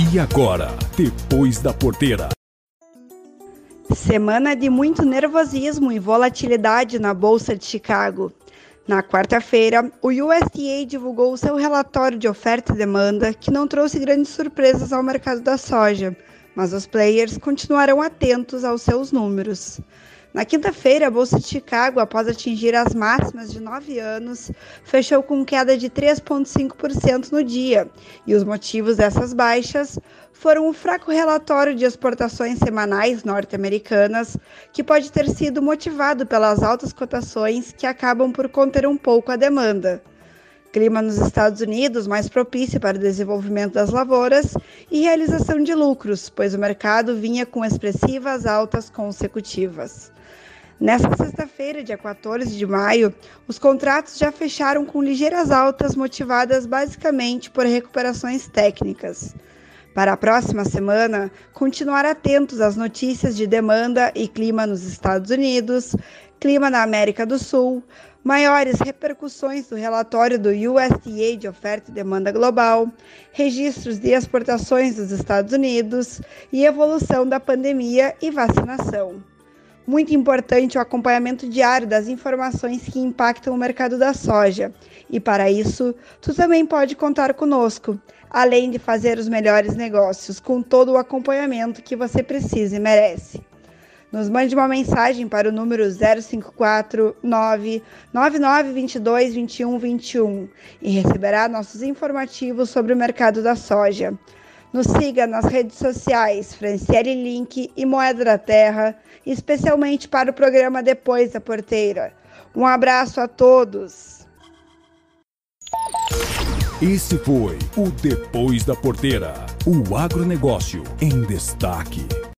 E agora, depois da porteira. Semana de muito nervosismo e volatilidade na Bolsa de Chicago. Na quarta-feira, o USDA divulgou seu relatório de oferta e demanda, que não trouxe grandes surpresas ao mercado da soja, mas os players continuarão atentos aos seus números. Na quinta-feira, a Bolsa de Chicago, após atingir as máximas de nove anos, fechou com queda de 3,5% no dia, e os motivos dessas baixas foram o fraco relatório de exportações semanais norte-americanas, que pode ter sido motivado pelas altas cotações que acabam por conter um pouco a demanda clima nos Estados Unidos mais propício para o desenvolvimento das lavouras e realização de lucros, pois o mercado vinha com expressivas altas consecutivas. Nesta sexta-feira, dia 14 de maio, os contratos já fecharam com ligeiras altas motivadas basicamente por recuperações técnicas. Para a próxima semana, continuar atentos às notícias de demanda e clima nos Estados Unidos, clima na América do Sul, maiores repercussões do relatório do USDA de oferta e demanda global, registros de exportações dos Estados Unidos e evolução da pandemia e vacinação. Muito importante o acompanhamento diário das informações que impactam o mercado da soja. E para isso, tu também pode contar conosco, além de fazer os melhores negócios com todo o acompanhamento que você precisa e merece. Nos mande uma mensagem para o número 054 9922 2121 e receberá nossos informativos sobre o mercado da soja. Nos siga nas redes sociais Franciele Link e Moeda da Terra, especialmente para o programa Depois da Porteira. Um abraço a todos. Esse foi o Depois da Porteira, o agronegócio em destaque.